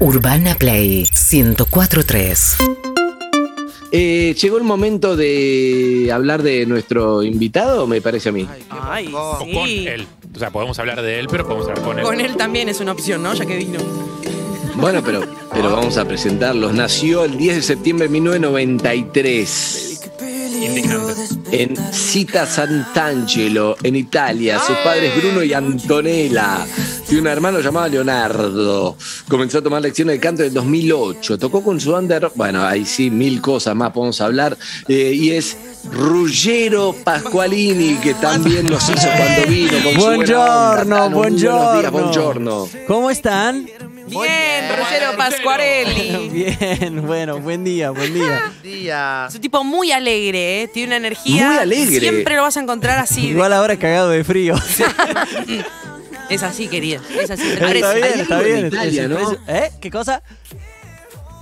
Urbana Play 1043. Eh, llegó el momento de hablar de nuestro invitado, me parece a mí. Ay, O con sí. él. O sea, podemos hablar de él, pero podemos hablar con él. Con él también es una opción, ¿no? Ya que vino. Bueno, pero, pero vamos a presentarlos. Nació el 10 de septiembre de 1993 Indignante. en Cita Sant'Angelo, en Italia. Sus padres Bruno y Antonella. Tiene un hermano llamado Leonardo. Comenzó a tomar lecciones de canto en el 2008. Tocó con su under, bueno, ahí sí, mil cosas más podemos hablar. Eh, y es Ruggero Pasqualini, que también nos hizo cuando vino con. Buongiorno, Buenos días, buongiorno. ¿Cómo están? Bien, Rogero Pascuarelli. Bien, bueno, buen día, buen día. Día. Es un tipo muy alegre, ¿eh? Tiene una energía. Muy alegre. Siempre lo vas a encontrar así. Igual ahora cagado de frío. Es así, querida. Es así. está bien, está bien. Italia, es- ¿no? es- ¿Eh? ¿Qué cosa?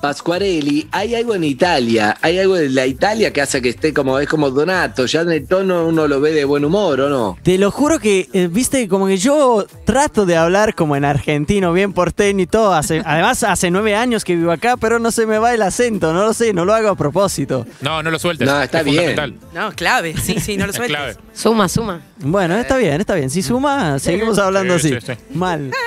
Pasquarelli, hay algo en Italia, hay algo de la Italia que hace que esté como, es como Donato, ya en el tono uno lo ve de buen humor, ¿o no? Te lo juro que, eh, viste, como que yo trato de hablar como en argentino, bien porteño y todo. Hace, además, hace nueve años que vivo acá, pero no se me va el acento, no lo sé, no lo hago a propósito. No, no lo sueltes. No, está Es bien. No, clave. Sí, sí, no lo Es sueltes. clave. Suma, suma. Bueno, está bien, está bien. Si suma, seguimos hablando Sí, así. sí, sí. Mal.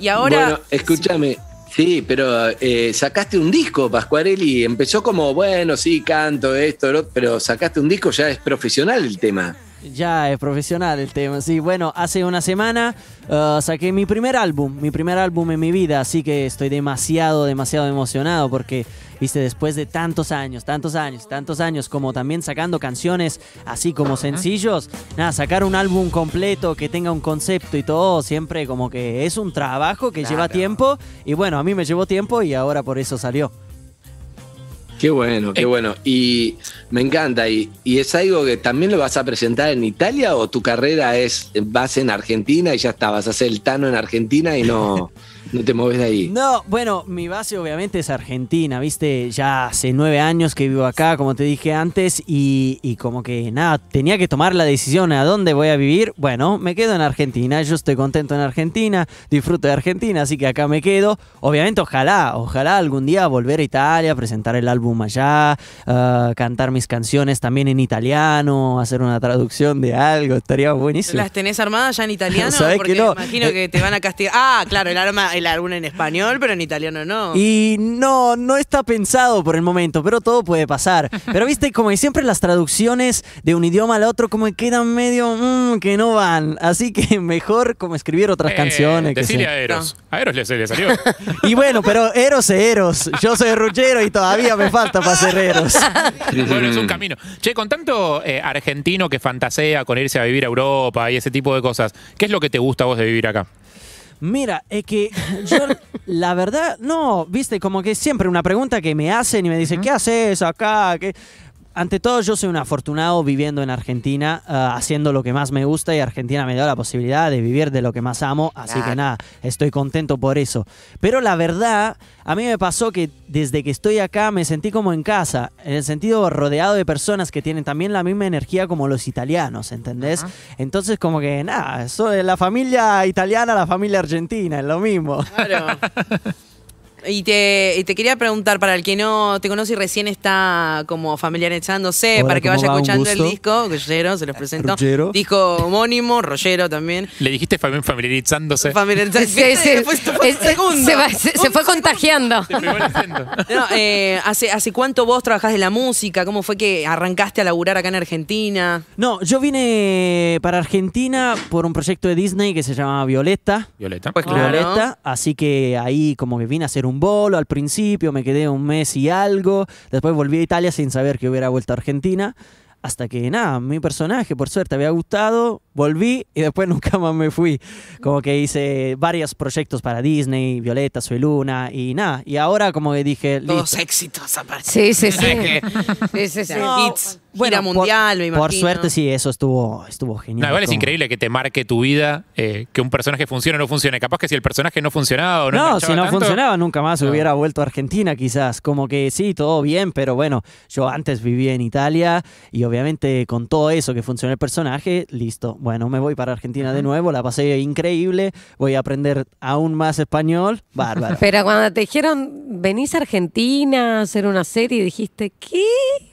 Y ahora. Bueno, escúchame. Sí, pero eh, sacaste un disco, Pasquarelli. Empezó como, bueno, sí, canto, esto, pero sacaste un disco, ya es profesional el tema. Ya es profesional el tema, sí. Bueno, hace una semana uh, saqué mi primer álbum, mi primer álbum en mi vida, así que estoy demasiado, demasiado emocionado porque, viste, después de tantos años, tantos años, tantos años, como también sacando canciones así como sencillos, nada, sacar un álbum completo que tenga un concepto y todo, siempre como que es un trabajo que lleva tiempo y bueno, a mí me llevó tiempo y ahora por eso salió. Qué bueno, qué bueno. Y me encanta. ¿Y, y es algo que también lo vas a presentar en Italia o tu carrera es, vas en Argentina y ya está, vas a hacer el Tano en Argentina y no, no te mueves de ahí? No, bueno, mi base obviamente es Argentina, viste, ya hace nueve años que vivo acá, como te dije antes, y, y como que nada, tenía que tomar la decisión a dónde voy a vivir. Bueno, me quedo en Argentina, yo estoy contento en Argentina, disfruto de Argentina, así que acá me quedo. Obviamente, ojalá, ojalá algún día volver a Italia, presentar el álbum allá, ah, cantar mis canciones también en italiano, hacer una traducción de algo, estaría buenísimo. ¿Las tenés armadas ya en italiano? ¿Sabés Porque que no? imagino que te van a castigar. Ah, claro, el, arma, el álbum en español, pero en italiano no. Y no, no está pensado por el momento, pero todo puede pasar. Pero viste, como siempre las traducciones de un idioma al otro como que quedan medio mm, que no van. Así que mejor como escribir otras Eh, canciones. Decirle a Eros. A Eros le, le salió. Y bueno, pero Eros es Eros. Yo soy ruchero y todavía me falta para ser Eros. bueno, es un camino. Che, con tanto eh, argentino que fantasea con irse a vivir a Europa y ese tipo de cosas, ¿qué es lo que te gusta a vos de vivir acá? Mira, es que yo, la verdad, no, viste, como que siempre una pregunta que me hacen y me dicen, ¿qué haces acá? ¿Qué? Ante todo, yo soy un afortunado viviendo en Argentina, ah, haciendo lo que más me gusta y Argentina me da la posibilidad de vivir de lo que más amo, así que nada, estoy contento por eso. Pero la verdad, a mí me pasó que desde que estoy acá me sentí como en casa, en el sentido rodeado de personas que tienen también la misma energía como los italianos, ¿entendés? Entonces como que nada, la familia italiana, la familia argentina, es lo mismo. Claro. Y te, y te quería preguntar, para el que no te conoce y recién está como familiarizándose, Hola, para que ¿cómo vaya va? Escuchando el disco, Rollero, se los presento. Ruggero. Disco homónimo, Rollero también. Le dijiste fami- familiarizándose. Familiarizándose. Sí, sí. Después fue Es- un segundo. se, va- se- se fue contagiando. No, eh, ¿hace, ¿Hace cuánto vos trabajás de la música? ¿Cómo fue que arrancaste a laburar acá en Argentina? No, yo vine para Argentina por un proyecto de Disney que se llamaba Violeta. Violeta. Pues claro. Violeta, así que ahí como que vine a hacer un bolo al principio, me quedé un mes y algo, después volví a Italia sin saber que hubiera vuelto a Argentina, hasta que nada, mi personaje por suerte había gustado, volví y después nunca más me fui. Como que hice varios proyectos para Disney, Violeta, Soy Luna y nada, y ahora como que dije, Todos listo. éxitos aparte. Sí, sí, sí. Sí, sí, sí. No, Hits. Gira por- mundial, me imagino. Por suerte sí, eso estuvo, estuvo genial. No, igual es increíble que te marque tu vida, eh, que un personaje funcione o no funcione. Capaz que si el personaje no funcionaba o no No, si no tanto, funcionaba nunca más No. hubiera vuelto a Argentina quizás. Como que sí, todo bien, pero bueno, yo antes vivía en Italia y obviamente con todo eso que funciona el personaje, listo. Bueno, me voy para Argentina de nuevo, la pasé increíble, voy a aprender aún más español, bárbaro. Pero cuando te dijeron, venís a Argentina a hacer una serie, dijiste, ¿qué?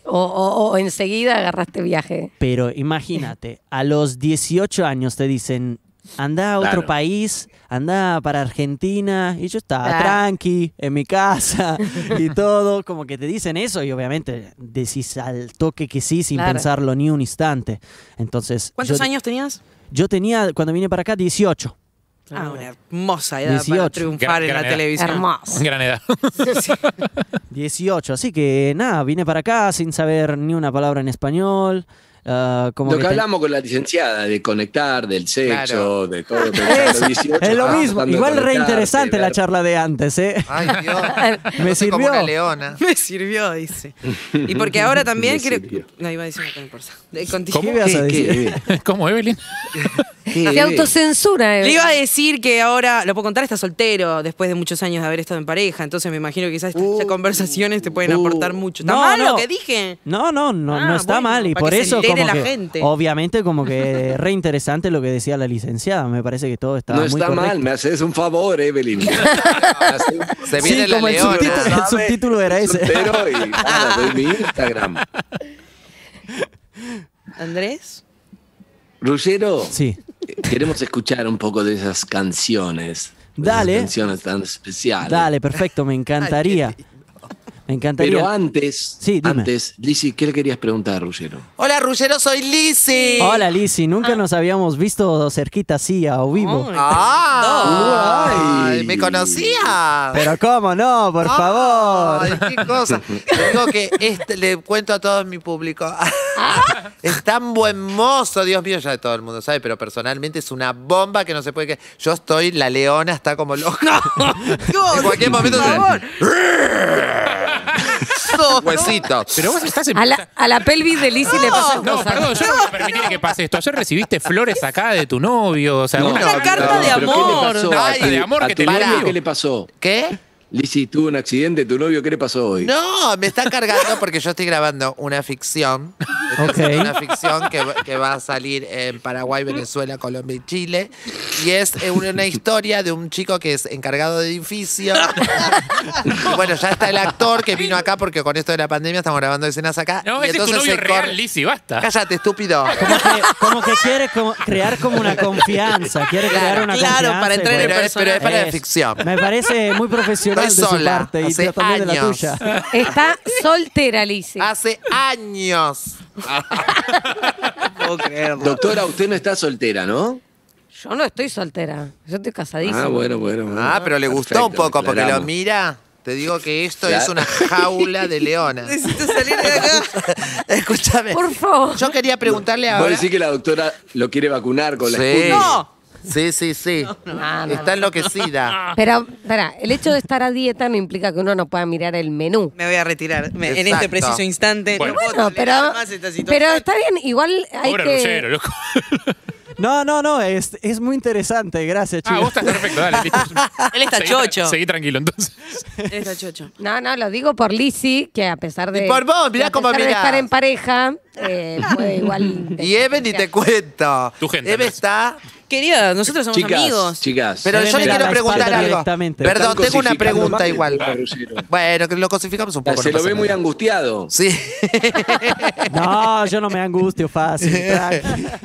O, o- o enseguida agarraste viaje. Pero imagínate, a los 18 años te dicen, anda a otro Claro. país, anda para Argentina, y yo estaba Claro. tranqui, en mi casa y todo, como que te dicen eso y obviamente decís al toque que sí sin Claro. pensarlo ni un instante. Entonces, ¿Cuántos yo, años tenías? Yo tenía, cuando vine para acá, 18. Ah, una hermosa edad para 18. triunfar Gran- en la edad. televisión. Hermoso. Gran edad. 18, así que nada, vine para acá sin saber ni una palabra en español. ah, como Lo que ten- hablamos con la licenciada, de conectar, del sexo, Claro. de todo. Es, a los 18 es lo mismo, igual re conectarte, interesante la charla de antes, ¿eh? Ay, Dios. Me No sé, como sirvió. una leona. Me sirvió, dice. Y porque ahora también creo... sirvió. No, iba a decir una cosa, importa. Eh. ¿Qué ibas a ¿Qué, decir? qué, ¿Cómo, Evelyn? Se autocensura. Le eh. iba a decir que ahora, lo puedo contar, está soltero después de muchos años de haber estado en pareja, entonces me imagino que quizás estas conversaciones te pueden uh. aportar mucho. ¿Está No, mal no. lo que dije? No, no, no, Ah, no está bueno, mal y por eso entere como la que gente. obviamente como que re interesante lo que decía la licenciada, me parece que todo está No muy está correcto. mal, me haces un favor, Evelyn. Se Sí, viene la como el subtítulo, el subtítulo era ese. soltero y nada, doy mi Instagram. Andrés. Ruggero, Sí. Queremos escuchar un poco de esas canciones. Dale. Esas canciones tan especiales. Dale, perfecto, me encantaría. Me encantaría. Pero antes, Sí, dime. antes, Lizzy, ¿qué le querías preguntar, Ruggero? Hola, Ruggero, soy Lizzy. Hola Lizzy, nunca nos habíamos visto cerquita así a o vivo. Ah, Ay. me conocía. Pero cómo no, por favor. Ay, qué cosa. Le digo que este, le cuento a todo mi público. es tan buen mozo, Dios mío, ya todo el mundo sabe, pero personalmente es una bomba que no se puede que. Yo estoy, la leona está como loca. en cualquier momento se... Huesitos. Pero vos estás en... A la, a la pelvis de Lizzy le pasan No, cosas. perdón, yo no voy a permitir que pase esto. Ayer recibiste flores acá de tu novio. O sea, No, una carta de amor. ¿Qué le pasó? Una a carta de amor a que tu te. ¿Qué le pasó? ¿Qué? Lizzy, tuvo un accidente, ¿tu novio qué le pasó hoy? No, me está cargando porque yo estoy grabando una ficción. Estoy Una ficción que, va- que va a salir en Paraguay, Venezuela, Colombia y Chile. Y es eh, una, historia de un chico que es encargado de edificio. Y bueno, ya está el actor que vino acá porque con esto de la pandemia estamos grabando escenas acá. No, y ese es tu novio real, Lizzy, basta. Cállate, estúpido. Como que, como que quiere como- crear como una confianza, quiere crear una claro, confianza. para y entrar en el Pero es, pero es para la ficción. Me parece muy profesional Estoy de su sola, parte y hace también de la años. tuya. Está soltera, Lizzy. Hace años. puedo creerlo. Doctora, usted no está soltera, ¿no? Yo no estoy soltera. Yo estoy casadísima. Ah, bueno, bueno. bueno. Ah, pero le gustó Perfecto, un poco porque lo aclaramos. mira. Te digo que esto Claro. es una jaula de leona. Necesito salir de acá. Escúchame. Por favor. Yo quería preguntarle Vos ahora. decís que la doctora lo quiere vacunar con la Sí. Sputnik? ¡No! Sí, sí, sí. No, no, Está enloquecida. Pero, espera, el hecho de estar a dieta no implica que uno no pueda mirar el menú. Me voy a retirar. Me- en este preciso instante. Bueno. Bueno, pero, pero está bien, igual hay Pobre que... Loco. No, no, no, es, es muy interesante, gracias, Ah, chicos. vos estás perfecto, dale. Él está Seguí- chocho. Seguí tranquilo, entonces. Él está chocho. No, no, lo digo por Lizzy, que a pesar de... Y por vos, mirá cómo pesar de mirás. estar en pareja, eh, puede igual... Y Eve ni te cuento. Tu gente, Eve Andrés. está. Querida, nosotros somos Chicas, amigos. chicas. Pero yo le quiero preguntar algo. Perdón, tengo una pregunta igual. Bueno, que lo cosificamos un poco. no Se lo ve muy angustiado. Sí. No, yo no me angustio fácil.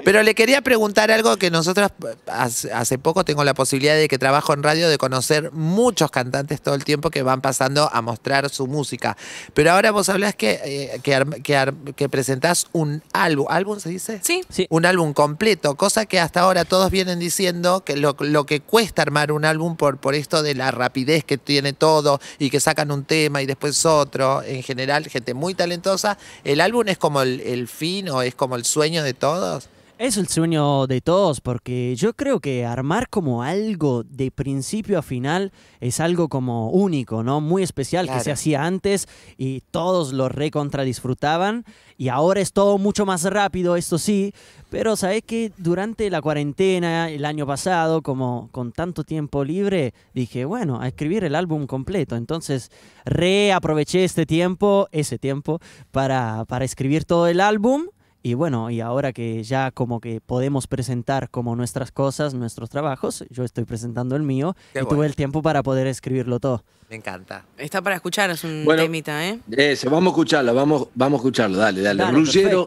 Pero le quería preguntar algo que nosotros hace, poco tengo la posibilidad de que trabajo en radio de conocer muchos cantantes todo el tiempo que van pasando a mostrar su música. Pero ahora vos hablas que, eh, que, que, que presentás un álbum. ¿Álbum se dice? Sí. Sí. Un álbum completo, cosa que hasta ahora todos vienen diciendo que lo, lo que cuesta armar un álbum por, por esto de la rapidez que tiene todo y que sacan un tema y después otro, en general, gente muy talentosa, ¿el álbum es como el, el fin o es como el sueño de todos? Es el sueño de todos porque yo creo que armar como algo de principio a final es algo como único, ¿no? Muy especial que se hacía antes y todos lo recontra disfrutaban y ahora es todo mucho más rápido, esto sí, pero sabes que durante la cuarentena el año pasado, como con tanto tiempo libre, dije, bueno, a escribir el álbum completo, entonces reaproveché este tiempo, ese tiempo, para, para escribir todo el álbum. Y bueno, y ahora que ya como que podemos presentar como nuestras cosas, nuestros trabajos, yo estoy presentando el mío Qué y bueno. tuve el tiempo para poder escribirlo todo. Me encanta. Está para escuchar, es un Bueno. temita, ¿eh? Eso, vamos a escucharlo, vamos, vamos a escucharlo, dale, dale. Dale, Ruggero.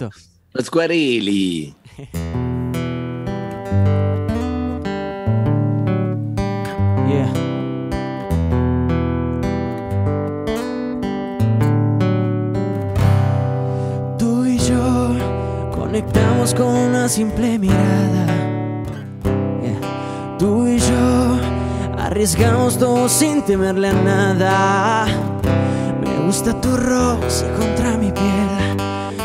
con una simple mirada. Tú y yo arriesgamos todo sin temerle a nada. Me gusta tu rosa contra mi piel.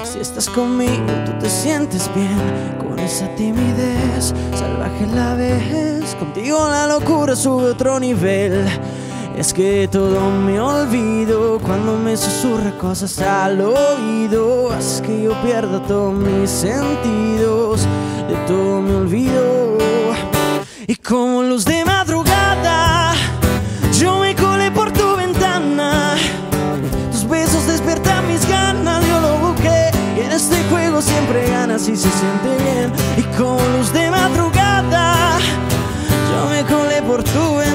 Si estás conmigo, tú te sientes bien. Con esa timidez salvaje la ves. Contigo la locura sube otro nivel. Es que todo me olvido cuando me susurra cosas al oído. Haces que yo pierda todos mis sentidos. De todo me olvido. Y como luz de madrugada, yo me colé por tu ventana. Tus besos despiertan mis ganas, yo lo busqué. Y en este juego siempre ganas y se siente bien. Y como luz de madrugada, yo me colé por tu ventana.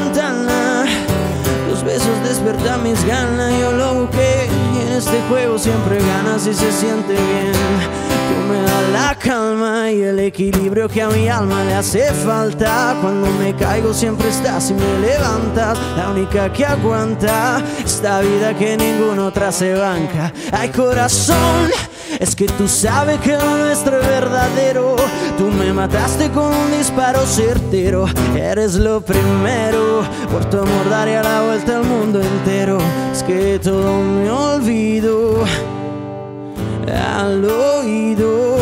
Besos despertan mis ganas, yo lo busqué. Y en este juego siempre ganas y se siente bien. Tú me das la calma y el equilibrio que a mi alma le hace falta. Cuando me caigo siempre estás y me levantas. La única que aguanta esta vida que ninguna otra se banca. Ay corazón, es que tú sabes que nuestro es verdadero. Tú me mataste con un disparo certero. Eres lo primero. Por tu amor daría la vuelta al mundo entero. Es que todo me olvido al oído.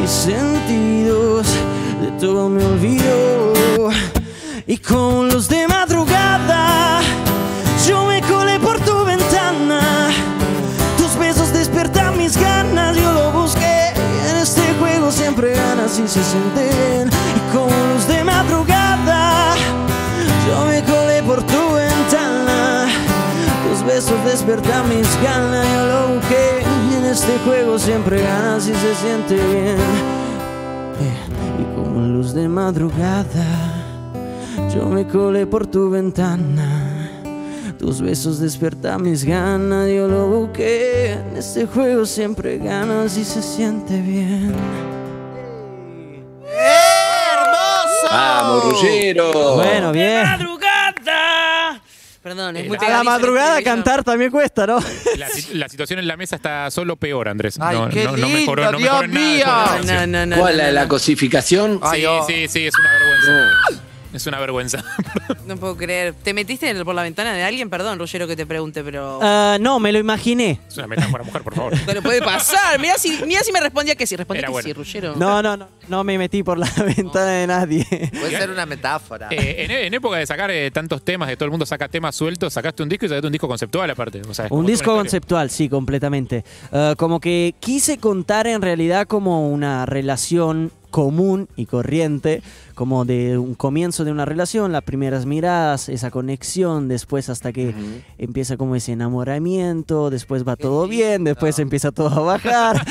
Mis sentidos de todo me olvido. Y con los de Y con luz de madrugada, yo me colé por tu ventana. Tus besos despiertan mis ganas, yo lo busqué. En este juego siempre ganas y se siente bien. Eh, Y como luz de madrugada, yo me colé por tu ventana. Tus besos despiertan mis ganas, yo lo busqué. En este juego siempre ganas y se siente bien. Bueno, bien. ¡Madrugada! Perdón, es muy A la madrugada cantar también cuesta, ¿no? La, si- la situación en la mesa está solo peor, Andrés. Ay, no, qué no, no mejoró, no mejoró nada. ¿Cuál, no, la de no, la cosificación? Ay, Sí, oh. sí, sí, es una vergüenza. Es una vergüenza. No puedo creer. ¿Te metiste en- por la ventana de alguien? Perdón, Ruggiero, que te pregunte, pero. Ah, no, me lo imaginé. Es una metáfora, mujer, por favor. Pero puede pasar. Mira si, mira si me respondía que sí. Respondí Era que bueno. sí, Ruggiero. No, no, no. No me metí por la ventana de nadie. Puede ser una metáfora. Eh, en, en época de sacar eh, tantos temas, de todo el mundo saca temas sueltos, sacaste un disco y sacaste un disco conceptual aparte. O sea, es como Un toda disco una historia. conceptual, sí, completamente. Ah, como que quise contar en realidad como una relación común y corriente, como de un comienzo de una relación, las primeras miradas, esa conexión, después hasta que empieza como ese enamoramiento, después va todo bien, después empieza todo a bajar.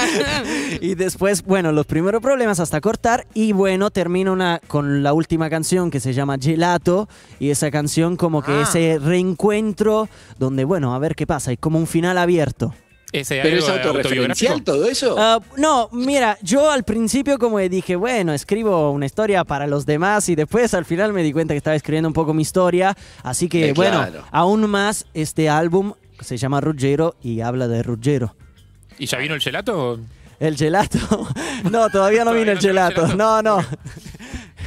y después, bueno, los primeros problemas hasta cortar y bueno, termina una, con la última canción que se llama Gelato y esa canción como que Ah. ese reencuentro donde, bueno, a ver qué pasa, hay como un final abierto. Ese ¿Pero es autorreferencial todo eso? Ah, no, mira, yo al principio como dije, bueno, escribo una historia para los demás y después al final me di cuenta que estaba escribiendo un poco mi historia, así que Eh, bueno, claro. aún más este álbum se llama Ruggero y habla de Ruggero. ¿Y ya vino el gelato? El gelato. No, todavía no Todavía vino el no llegó el gelato. gelato. No, no.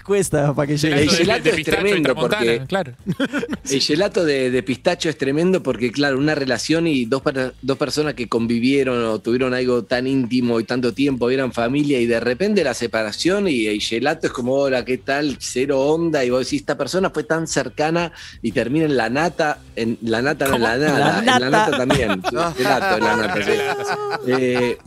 Cuesta para que El llegue. El gelato de- es pistacho tremendo, porque- Claro. El gelato de, de pistacho es tremendo porque, claro, una relación y dos, dos personas que convivieron o tuvieron algo tan íntimo y tanto tiempo, eran familia y de repente la separación y el gelato es como, hola, ¿qué tal? Cero onda y vos decís, esta persona fue tan cercana y termina en la nata, en la nata no en la nada, La en la nata. nata también, gelato en la nata, sí. Eh,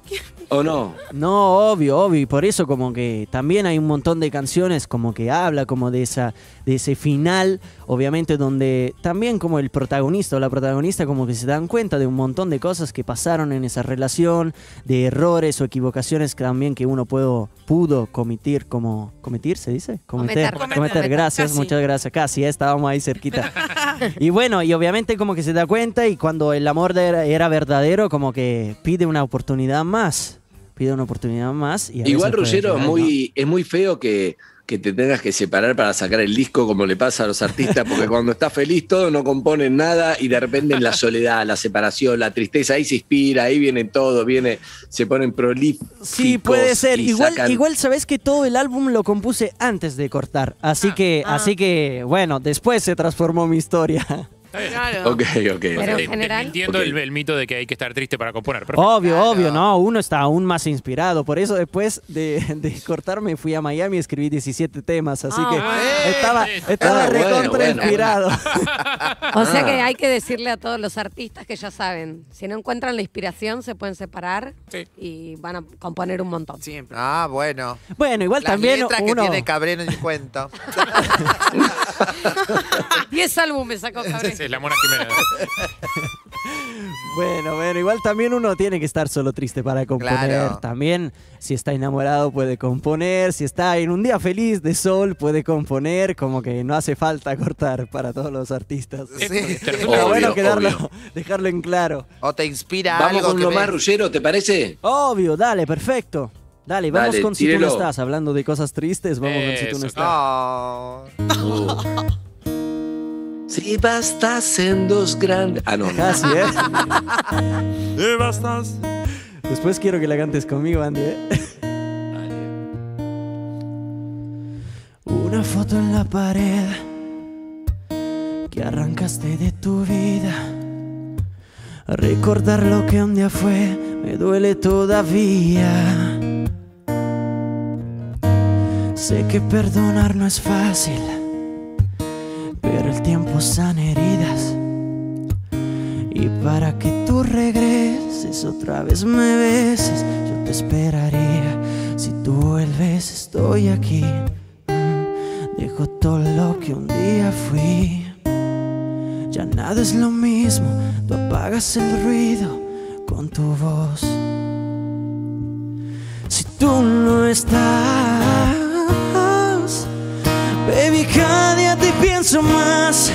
¿O no? No, obvio, obvio. Y por eso como que también hay un montón de canciones como que habla como de esa de ese final, obviamente donde también como el protagonista o la protagonista como que se dan cuenta de un montón de cosas que pasaron en esa relación, de errores o equivocaciones que también que uno puedo pudo cometer como cometer se dice Cometer. cometer, Cometer. gracias Casi. muchas gracias casi eh, estábamos ahí cerquita y bueno y obviamente como que se da cuenta y cuando el amor era, era verdadero como que pide una oportunidad más pide una oportunidad más y Igual, Ruggiero, es muy, es muy feo que, que te tengas que separar para sacar el disco como le pasa a los artistas, porque cuando estás feliz todo no componen nada y de repente en la soledad, la separación, la tristeza, ahí se inspira, ahí viene todo, viene, se ponen prolíficos. Sí, puede ser. Igual, sacan- igual sabes que todo el álbum lo compuse antes de cortar. Así que, Ah. así que, bueno, después se transformó mi historia. Claro. Ok, ok. Pero ok. en general- Entiendo Ok. el, el mito de que hay que estar triste para componer. Perfecto. Obvio, Claro. obvio, no, uno está aún más inspirado. Por eso después de, de cortarme fui a Miami y escribí 17 temas. Así Ah, que bueno. estaba, Eh, estaba ah, bueno, recontra bueno, inspirado. O sea Ah. que hay que decirle a todos los artistas que ya saben, si no encuentran la inspiración se pueden separar Sí. y van a componer un montón. Siempre. Ah, bueno. Bueno, igual Las también letras que uno... tiene Cabrera en el cuento. 10 álbumes sacó Cabrera. Sí, la Mona Jiménez. Bueno, bueno, igual también uno tiene que estar solo triste para componer. Claro. También, si está enamorado, puede componer. Si está en un día feliz de sol, puede componer. Como que no hace falta cortar para todos los artistas. Sí. ¿Te resulta Está Obvio, bueno quedarlo, obvio. dejarlo en claro. O te inspira Vamos algo con que lo más, ¿te parece? Obvio, dale, perfecto. Dale, vamos Dale, con Si tú no estás. Hablando de cosas tristes, vamos con Si tú no estás. Oh. Si bastas en dos grandes. Ah, no. no. Casi, ¿eh? Después quiero que la cantes conmigo, Andy, ¿eh? Una foto en la pared que arrancaste de tu vida. Recordar lo que un día fue me duele todavía. Sé que perdonar no es fácil, sana heridas. Y para que tú regreses otra vez me beses, yo te esperaría. Si tú vuelves, estoy aquí. Mm, Dejo todo lo que un día fui. Ya nada es lo mismo, tú apagas el ruido con tu voz. Si tú no estás, baby, cada día te pienso más.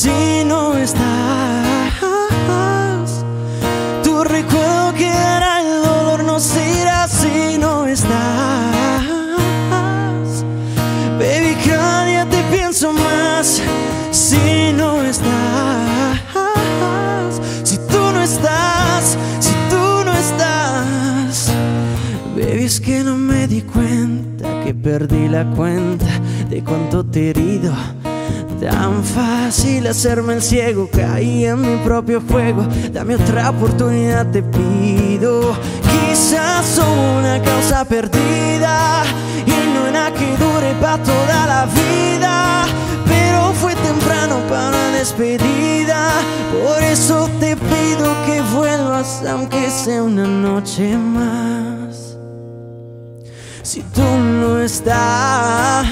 Si no estás, tu recuerdo quedará, el dolor no se irá si no estás. Baby, cada día te pienso más. Si no estás, si tú no estás, si tú no estás. Baby, es que no me di cuenta que perdí la cuenta de cuánto te he herido. Tan fácil hacerme el ciego, caí en mi propio juego. Dame otra oportunidad, te pido. Quizás una causa perdida y no nada que dure para toda la vida. Pero fue temprano para una despedida. Por eso te pido que vuelvas, aunque sea una noche más. Si tú no estás,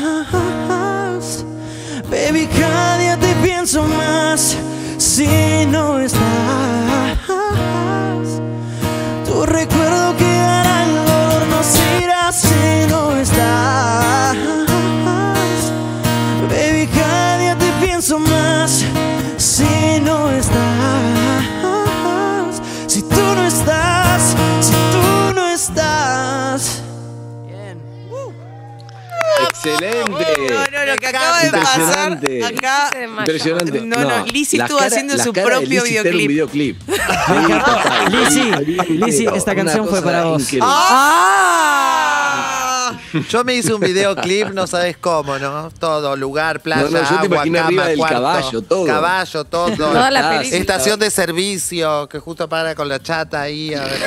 baby, cada día te pienso más. Si no estás, tu recuerdo quedará, el dolor no se irá. Si no estás, baby, cada día te pienso más. Si no estás, si tú no estás, si tú no estás. Excelente. No, no, lo que acaba de pasar Impresionante. acá. Impresionante. No, no, Lizzy las estuvo haciendo su propio Lizzy un videoclip. Lizzy, Lizzy, esta canción fue para vos. ¡Ah! Yo me hice un videoclip, no sabes cómo, ¿no? Todo, lugar, playa, No, no, yo te agua, cama, arriba del cuarto, caballo, todo. Caballo, todo. Toda la Ah, película. Estación de servicio, que justo para con la chata ahí. a ver.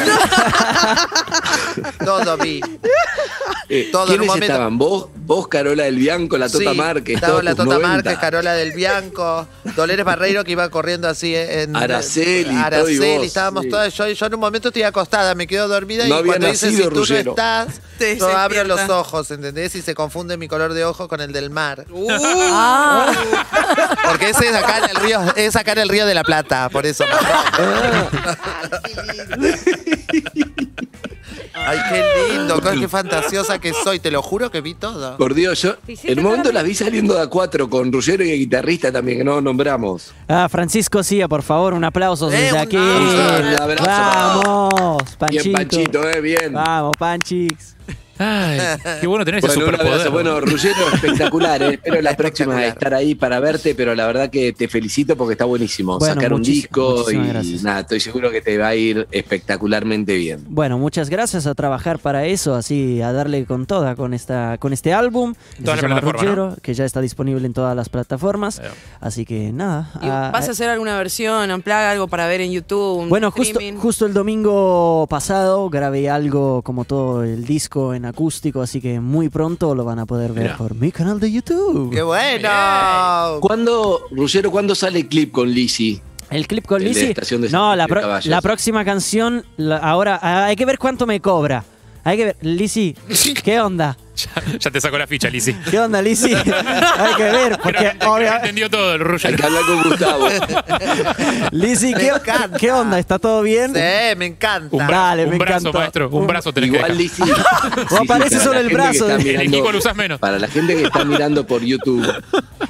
todo vi. Eh, Todo en ¿Quiénes un momento- estaban? ¿Vos, vos, Carola del Bianco, la Tota Sí, Márquez? Estaba la Tota 90? Márquez, Carola del Bianco, Dolores Barreiro que iba corriendo así en. Araceli, todo y Araceli, vos, estábamos sí. todas. Yo, yo en un momento estoy acostada, me quedo dormida No y cuando dice si tú no estás, Te- yo abro los ojos, ¿entendés? Y se confunde mi color de ojo con el del mar. Ah, Porque ese es acá en el río, es acá en el río de la Plata, por eso. Ay, qué lindo, qué fantasiosa que soy, te lo juro que vi todo. Por Dios, yo en un momento las vi saliendo de a cuatro con Ruggero y el guitarrista también, que no nombramos. Ah, Francisco Cía, por favor, un aplauso Eh, desde un aquí. Un abrazo. Vamos, Panchito. Bien, Panchito, eh, bien. Vamos, Panchix. Ay, qué bueno tener ese Bueno, un superpoder. Bueno, Ruggero, espectacular. eh. Espero la próxima estar ahí para verte, pero la verdad que te felicito porque está buenísimo. Bueno, Sacar un disco y gracias. nada, estoy seguro que te va a ir espectacularmente bien. Bueno, muchas gracias a trabajar para eso, así a darle con toda con esta con este álbum que se la llama Ruggero, que ya está disponible en todas las plataformas. Eh. Así que nada. ¿Y a- ¿Vas a hacer alguna versión, un plug, algo para ver en YouTube? un Bueno, justo, justo el domingo pasado grabé algo como todo el disco en acústico, así que muy pronto lo van a poder ver por mi canal de YouTube. ¡Qué bueno! ¿Cuándo, Ruggero, cuándo sale el clip con Lizzy? El clip con El de No, la, pro- Caballos. la próxima canción, la- ahora ah, hay que ver cuánto me cobra. Hay que ver, Lizzy, ¿qué onda? Ya, ya te sacó la ficha, Lizzy. ¿Qué onda, Lizzy? hay que ver, porque obvia- entendió todo el Hay que hablar con Gustavo. Lizzy, Me ¿qué, encanta. qué onda? ¿Está todo bien? Sí, me encanta. Un, bra- Dale, un me brazo, encantó. maestro. Un brazo tenés que Igual dejar. Lizzy. sí, aparece para solo la el gente que brazo está de- El mirando- equipo lo usás menos. Para la gente que está mirando por YouTube,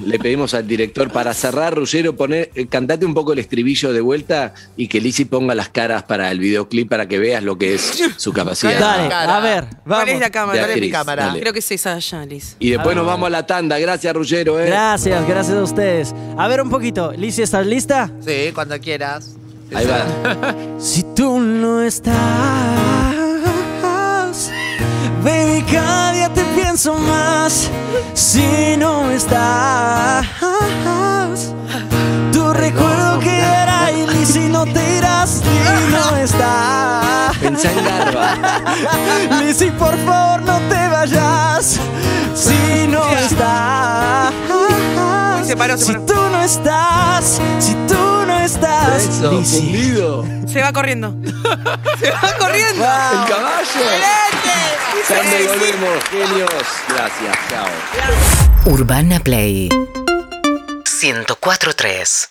le pedimos al director para cerrar, Ruggero, poner, eh, cantate un poco el estribillo de vuelta y que Lizzy ponga las caras para el videoclip para que veas lo que es su capacidad. Dale, a ver, ¿Cuál vamos. es la cámara? De ¿Cuál es mi actriz, cámara? dale. Creo que es esa ya, Liz. Y después nos vamos a la tanda. Gracias, Ruggero. ¿eh? Gracias, gracias a ustedes. A ver un poquito, Lizzy, ¿estás lista? Sí, cuando quieras. Ahí va. Si tú no estás, baby, cada día te pienso más. Si no estás, tu recuerdo quedará y si no te irás, si no estás. Pensá en Garba. Lizzy, por favor, no te Si no estás, Uy, se paró, se si paró. tú no estás, si tú no estás, Eso, Lizzy. fundido. Se va corriendo. Se va corriendo. El caballo. Genios. Gracias, chao. Urbana Play 104.3